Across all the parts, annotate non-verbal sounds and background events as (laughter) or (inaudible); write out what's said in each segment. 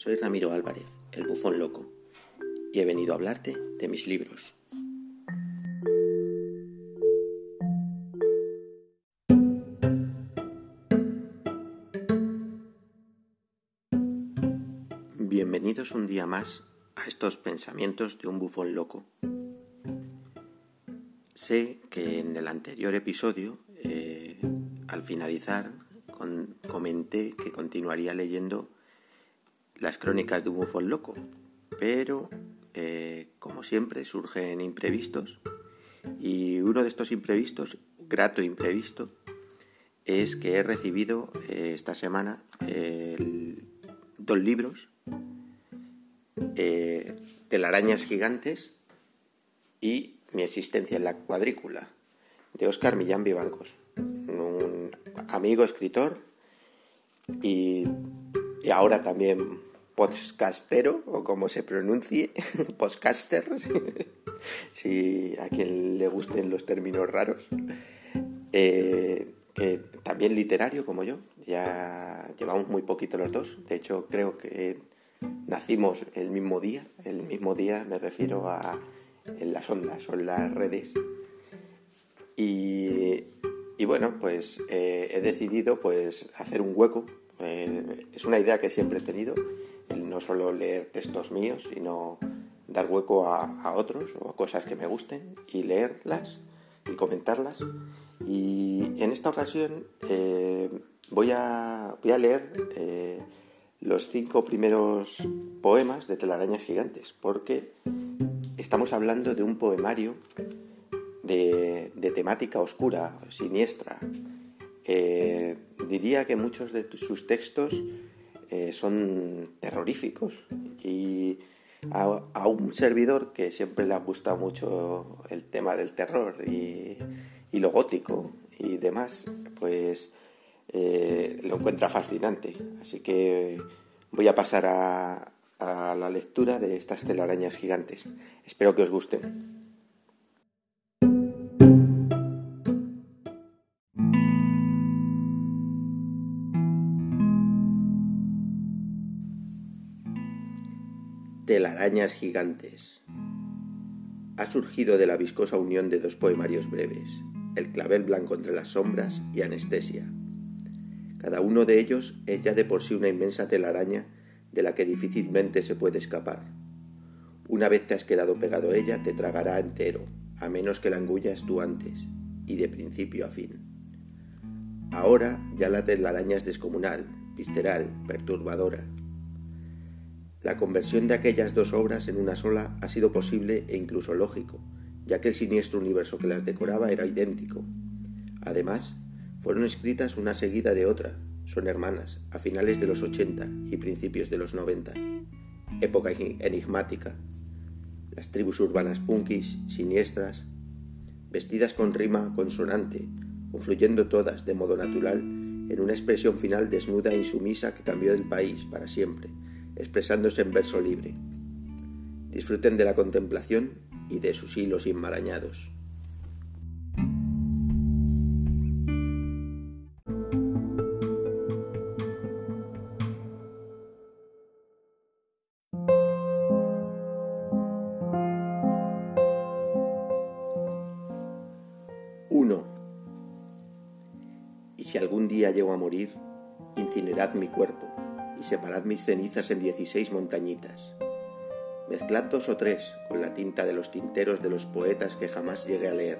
soy Ramiro Álvarez, el bufón loco, y he venido a hablarte de mis libros. Bienvenidos un día más a estos pensamientos de un bufón loco. Sé que en el anterior episodio, eh, al finalizar, comenté que continuaría leyendo las crónicas de un bufón loco, pero eh, como siempre surgen imprevistos. Y uno de estos imprevistos, grato imprevisto, es que he recibido eh, esta semana dos libros, eh, Telarañas gigantes y Mi existencia en la cuadrícula, de Oscar Millán Vivancos, un amigo escritor y, y ahora también podcastero, o como se pronuncie, (laughs) podcaster, (laughs) si a quien le gusten los términos raros, eh, también literario como yo, ya llevamos muy poquito los dos, de hecho creo que nacimos el mismo día, el mismo día me refiero a en las ondas o en las redes. Y, bueno, pues eh, he decidido pues hacer un hueco, eh, es una idea que siempre he tenido, el no solo leer textos míos, sino dar hueco a, otros o a cosas que me gusten y leerlas y comentarlas. Y en esta ocasión eh, voy, a, voy, a, leer eh, los cinco primeros poemas de Telarañas Gigantes, porque estamos hablando de un poemario de, temática oscura, siniestra. Eh, diría que muchos de sus textos eh, son terroríficos y a, un servidor que siempre le ha gustado mucho el tema del terror y, lo gótico y demás, pues eh, lo encuentra fascinante. Así que voy a pasar a, a la lectura de estas telarañas gigantes. Espero que os gusten. Telarañas gigantes. Ha surgido de la viscosa unión de dos poemarios breves, El clavel blanco entre las sombras y Anestesia. Cada uno de ellos es ya de por sí una inmensa telaraña de la que difícilmente se puede escapar. Una vez te has quedado pegado a ella, te tragará entero, a menos que la engullas tú antes, y de principio a fin. Ahora ya la telaraña es descomunal, visceral, perturbadora, la conversión de aquellas dos obras en una sola ha sido posible e incluso lógico, ya que el siniestro universo que las decoraba era idéntico. Además, fueron escritas una seguida de otra, son hermanas, a finales de los 80 y principios de los 90. Época enigmática. Las tribus urbanas punkis, siniestras, vestidas con rima consonante, confluyendo todas de modo natural en una expresión final desnuda e insumisa que cambió del país para siempre expresándose en verso libre. Disfruten de la contemplación y de sus hilos enmarañados. Si algún día llego a morir, incinerad mi cuerpo y separad mis cenizas en dieciséis montañitas. Mezclad dos o tres con la tinta de los tinteros de los poetas que jamás llegué a leer.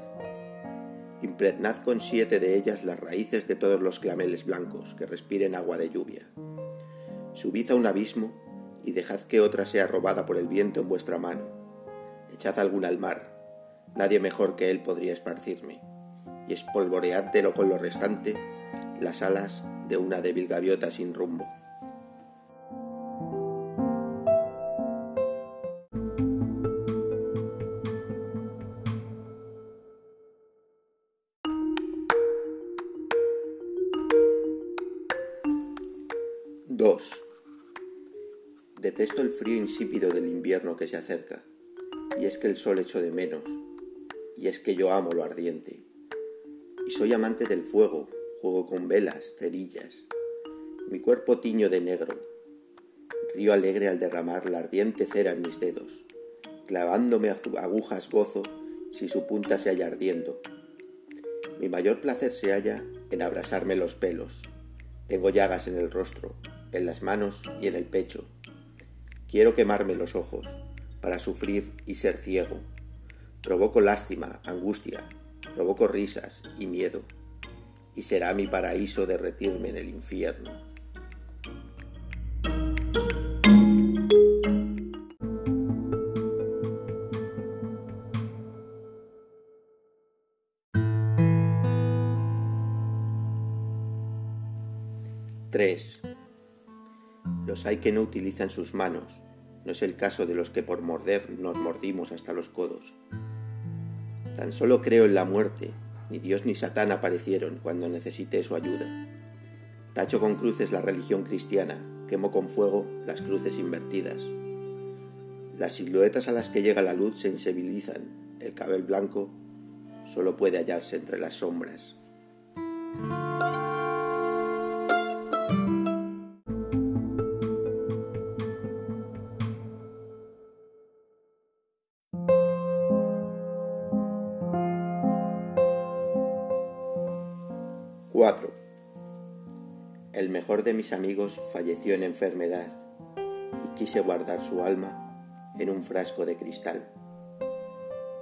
Impregnad con siete de ellas las raíces de todos los clameles blancos que respiren agua de lluvia. Subid a un abismo y dejad que otra sea robada por el viento en vuestra mano. Echad alguna al mar, nadie mejor que él podría esparcirme, y espolvoreádtelo con lo restante las alas de una débil gaviota sin rumbo. 2. Detesto el frío insípido del invierno que se acerca, y es que el sol echo de menos, y es que yo amo lo ardiente. Y soy amante del fuego, juego con velas, cerillas. Mi cuerpo tiño de negro. río alegre al derramar la ardiente cera en mis dedos, clavándome agujas gozo si su punta se halla ardiendo. Mi mayor placer se halla en abrasarme los pelos. Tengo llagas en el rostro, en las manos y en el pecho. Quiero quemarme los ojos para sufrir y ser ciego. Provoco lástima, angustia, provoco risas y miedo. Y será mi paraíso derretirme en el infierno. 3. Los hay que no utilizan sus manos, no es el caso de los que por morder nos mordimos hasta los codos. Tan solo creo en la muerte, ni Dios ni Satán aparecieron cuando necesité su ayuda. Tacho con cruces la religión cristiana, quemo con fuego las cruces invertidas. Las siluetas a las que llega la luz se insensibilizan, el cabel blanco solo puede hallarse entre las sombras. 4. El mejor de mis amigos falleció en enfermedad y quise guardar su alma en un frasco de cristal.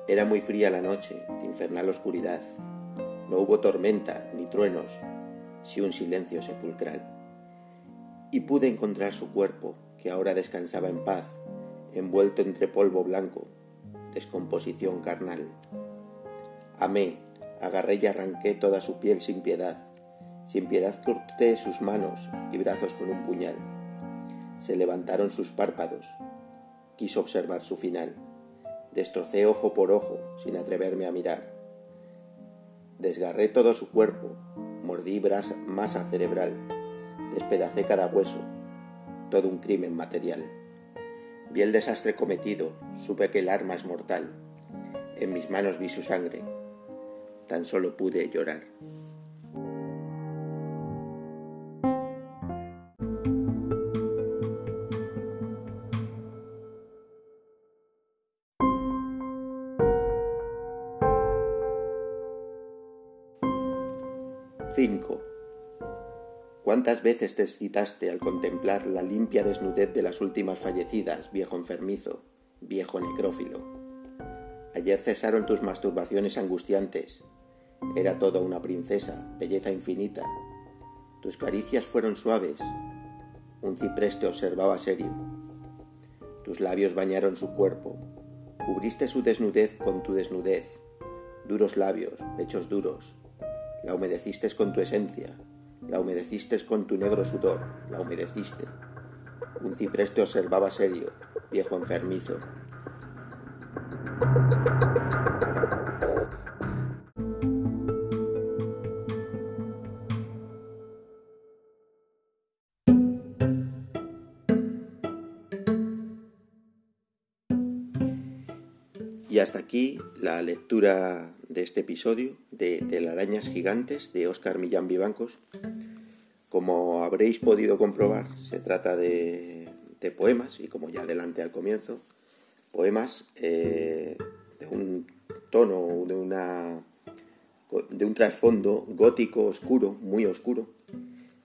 Era muy fría la noche, de infernal oscuridad. No hubo tormenta ni truenos, si un silencio sepulcral. Y pude encontrar su cuerpo, que ahora descansaba en paz, envuelto entre polvo blanco, descomposición carnal. Amé agarré y arranqué toda su piel sin piedad. Sin piedad corté sus manos y brazos con un puñal. Se levantaron sus párpados. Quiso observar su final. Destrocé ojo por ojo, sin atreverme a mirar. Desgarré todo su cuerpo, mordí masa cerebral, despedacé cada hueso, todo un crimen material. Vi el desastre cometido, supe que el arma es mortal. En mis manos vi su sangre, tan solo pude llorar. ¿Cuántas veces te excitaste al contemplar la limpia desnudez de las últimas fallecidas, viejo enfermizo, viejo necrófilo? Ayer cesaron tus masturbaciones angustiantes, era toda una princesa, belleza infinita. Tus caricias fueron suaves. Un ciprés te observaba serio. Tus labios bañaron su cuerpo. Cubriste su desnudez con tu desnudez. Duros labios, pechos duros. La humedeciste con tu esencia. La humedeciste con tu negro sudor. La humedeciste. Un ciprés te observaba serio, viejo enfermizo. Y hasta aquí la lectura de este episodio de Telarañas Gigantes de Óscar Millán Vivancos. Como habréis podido comprobar, se trata de, poemas, y como ya adelanté al comienzo, poemas eh, de un tono, de, una, de un trasfondo gótico oscuro, muy oscuro,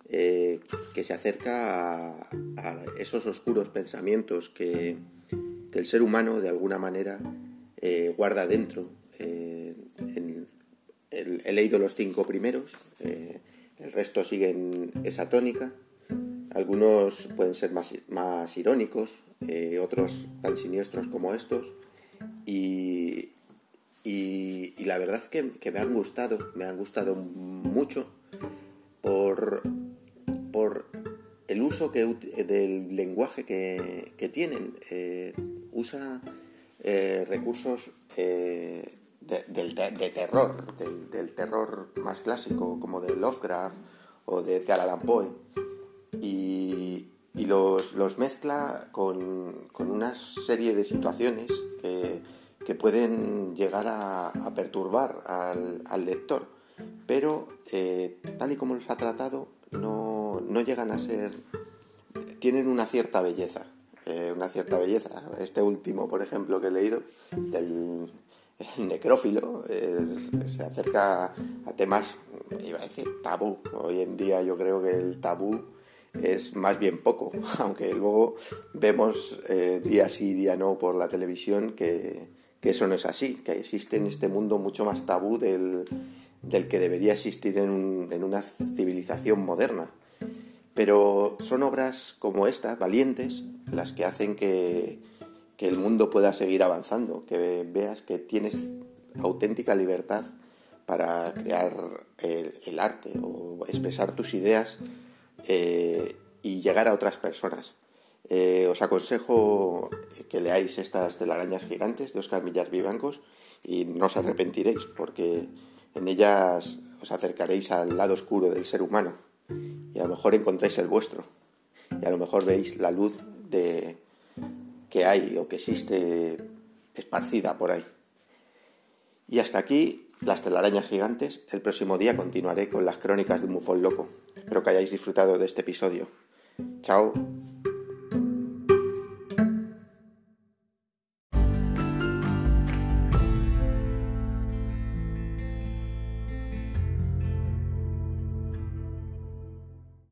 eh, que se acerca a, esos oscuros pensamientos que, que el ser humano de alguna manera eh, guarda dentro. Eh, he leído los cinco primeros, eh, el resto siguen esa tónica. Algunos pueden ser más, más irónicos, otros tan siniestros como estos. Y, la verdad que, que, me han gustado, me han gustado mucho por, por el uso que, del lenguaje que, que tienen. usa eh, recursos eh, de, terror, del, terror más clásico, como de Lovecraft o de Edgar Allan Poe, y, los, mezcla con, una serie de situaciones que, pueden llegar a, perturbar al, lector, pero eh, tal y como los ha tratado, no, no llegan a ser tienen una cierta belleza. Eh, una cierta belleza. Este último, por ejemplo, que he leído, del necrófilo, se acerca a temas, iba a decir, tabú. Hoy en día yo creo que el tabú es más bien poco, (laughs) aunque luego vemos eh, día sí, día no por la televisión que, eso no es así, que existe en este mundo mucho más tabú del, que debería existir en, en una civilización moderna. Pero son obras como estas, valientes, las que hacen que, el mundo pueda seguir avanzando, que veas que tienes auténtica libertad para crear el, arte o expresar tus ideas eh, y llegar a otras personas. Eh, os aconsejo que leáis estas telarañas gigantes de Oscar Millar Vivancos y no os arrepentiréis porque en ellas os acercaréis al lado oscuro del ser humano y a lo mejor encontráis el vuestro y a lo mejor veis la luz de que hay o que existe esparcida por ahí. Y hasta aquí las telarañas gigantes. El próximo día continuaré con las crónicas de un bufón loco. Espero que hayáis disfrutado de este episodio. Chao.